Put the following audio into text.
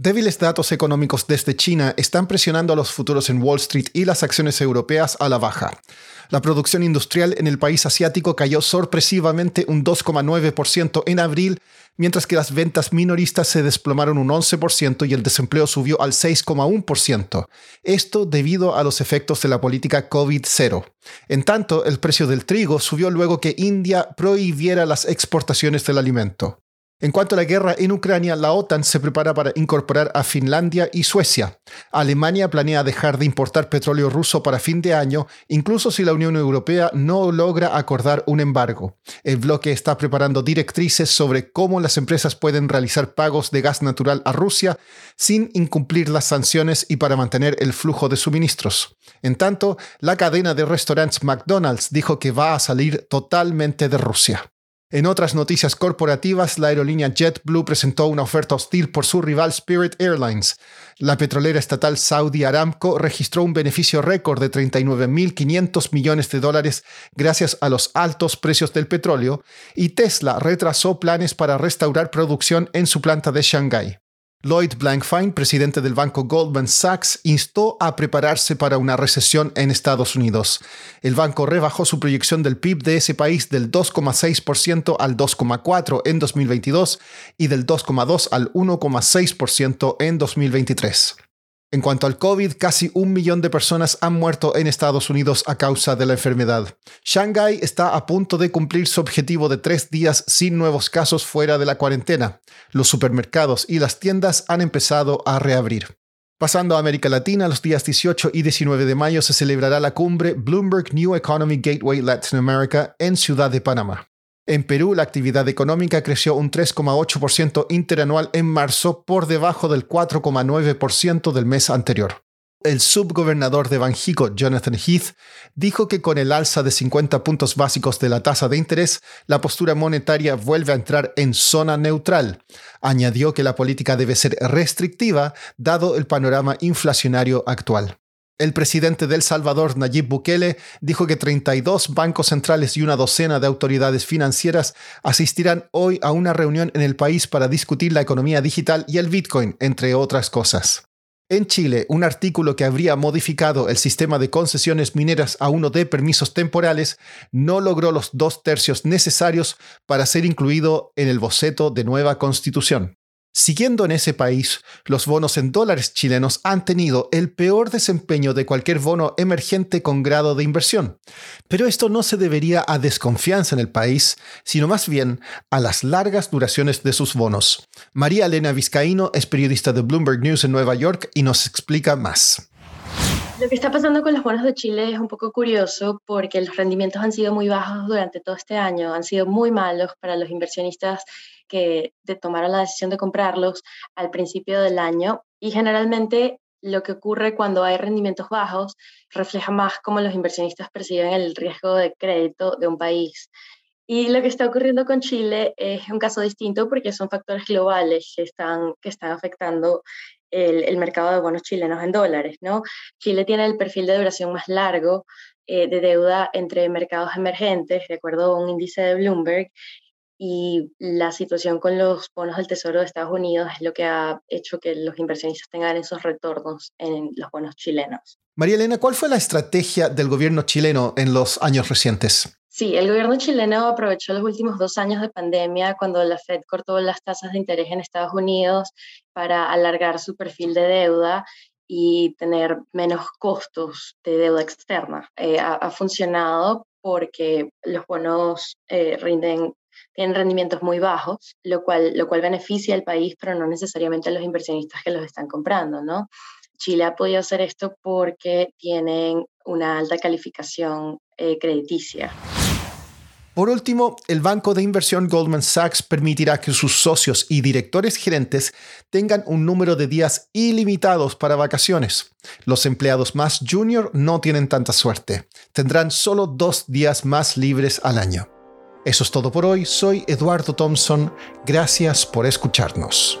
Débiles datos económicos desde China están presionando a los futuros en Wall Street y las acciones europeas a la baja. La producción industrial en el país asiático cayó sorpresivamente un 2,9% en abril, mientras que las ventas minoristas se desplomaron un 11% y el desempleo subió al 6,1%. Esto debido a los efectos de la política COVID-0. En tanto, el precio del trigo subió luego que India prohibiera las exportaciones del alimento. En cuanto a la guerra en Ucrania, la OTAN se prepara para incorporar a Finlandia y Suecia. Alemania planea dejar de importar petróleo ruso para fin de año, incluso si la Unión Europea no logra acordar un embargo. El bloque está preparando directrices sobre cómo las empresas pueden realizar pagos de gas natural a Rusia sin incumplir las sanciones y para mantener el flujo de suministros. En tanto, la cadena de restaurantes McDonald's dijo que va a salir totalmente de Rusia. En otras noticias corporativas, la aerolínea JetBlue presentó una oferta hostil por su rival Spirit Airlines. La petrolera estatal Saudi Aramco registró un beneficio récord de 39.500 millones de dólares gracias a los altos precios del petróleo, y Tesla retrasó planes para restaurar producción en su planta de Shanghái. Lloyd Blankfein, presidente del banco Goldman Sachs, instó a prepararse para una recesión en Estados Unidos. El banco rebajó su proyección del PIB de ese país del 2,6% al 2,4% en 2022 y del 2,2% al 1,6% en 2023. En cuanto al COVID, casi un millón de personas han muerto en Estados Unidos a causa de la enfermedad. Shanghai está a punto de cumplir su objetivo de tres días sin nuevos casos fuera de la cuarentena. Los supermercados y las tiendas han empezado a reabrir. Pasando a América Latina, los días 18 y 19 de mayo se celebrará la cumbre Bloomberg New Economy Gateway Latin America en Ciudad de Panamá. En Perú, la actividad económica creció un 3,8% interanual en marzo, por debajo del 4,9% del mes anterior. El subgobernador de Banjico, Jonathan Heath, dijo que con el alza de 50 puntos básicos de la tasa de interés, la postura monetaria vuelve a entrar en zona neutral. Añadió que la política debe ser restrictiva, dado el panorama inflacionario actual. El presidente de El Salvador, Nayib Bukele, dijo que 32 bancos centrales y una docena de autoridades financieras asistirán hoy a una reunión en el país para discutir la economía digital y el Bitcoin, entre otras cosas. En Chile, un artículo que habría modificado el sistema de concesiones mineras a uno de permisos temporales no logró los dos tercios necesarios para ser incluido en el boceto de nueva constitución. Siguiendo en ese país, los bonos en dólares chilenos han tenido el peor desempeño de cualquier bono emergente con grado de inversión. Pero esto no se debería a desconfianza en el país, sino más bien a las largas duraciones de sus bonos. María Elena Vizcaíno es periodista de Bloomberg News en Nueva York y nos explica más. Lo que está pasando con los bonos de Chile es un poco curioso porque los rendimientos han sido muy bajos durante todo este año, han sido muy malos para los inversionistas que tomaron la decisión de comprarlos al principio del año y generalmente lo que ocurre cuando hay rendimientos bajos refleja más cómo los inversionistas perciben el riesgo de crédito de un país. Y lo que está ocurriendo con Chile es un caso distinto porque son factores globales que están, que están afectando el, mercado de bonos chilenos en dólares. ¿no? Chile tiene el perfil de duración más largo eh, de deuda entre mercados emergentes, de acuerdo a un índice de Bloomberg, y la situación con los bonos del Tesoro de Estados Unidos es lo que ha hecho que los inversionistas tengan esos retornos en los bonos chilenos. María Elena, ¿cuál fue la estrategia del gobierno chileno en los años recientes? Sí, el gobierno chileno aprovechó los últimos dos años de pandemia cuando la Fed cortó las tasas de interés en Estados Unidos para alargar su perfil de deuda y tener menos costos de deuda externa. Eh, ha, funcionado porque los bonos eh, rinden tienen rendimientos muy bajos, lo cual, lo cual beneficia al país, pero no necesariamente a los inversionistas que los están comprando, ¿no? Chile ha podido hacer esto porque tienen una alta calificación eh, crediticia. Por último, el banco de inversión Goldman Sachs permitirá que sus socios y directores gerentes tengan un número de días ilimitados para vacaciones. Los empleados más junior no tienen tanta suerte. Tendrán solo dos días más libres al año. Eso es todo por hoy. Soy Eduardo Thompson. Gracias por escucharnos.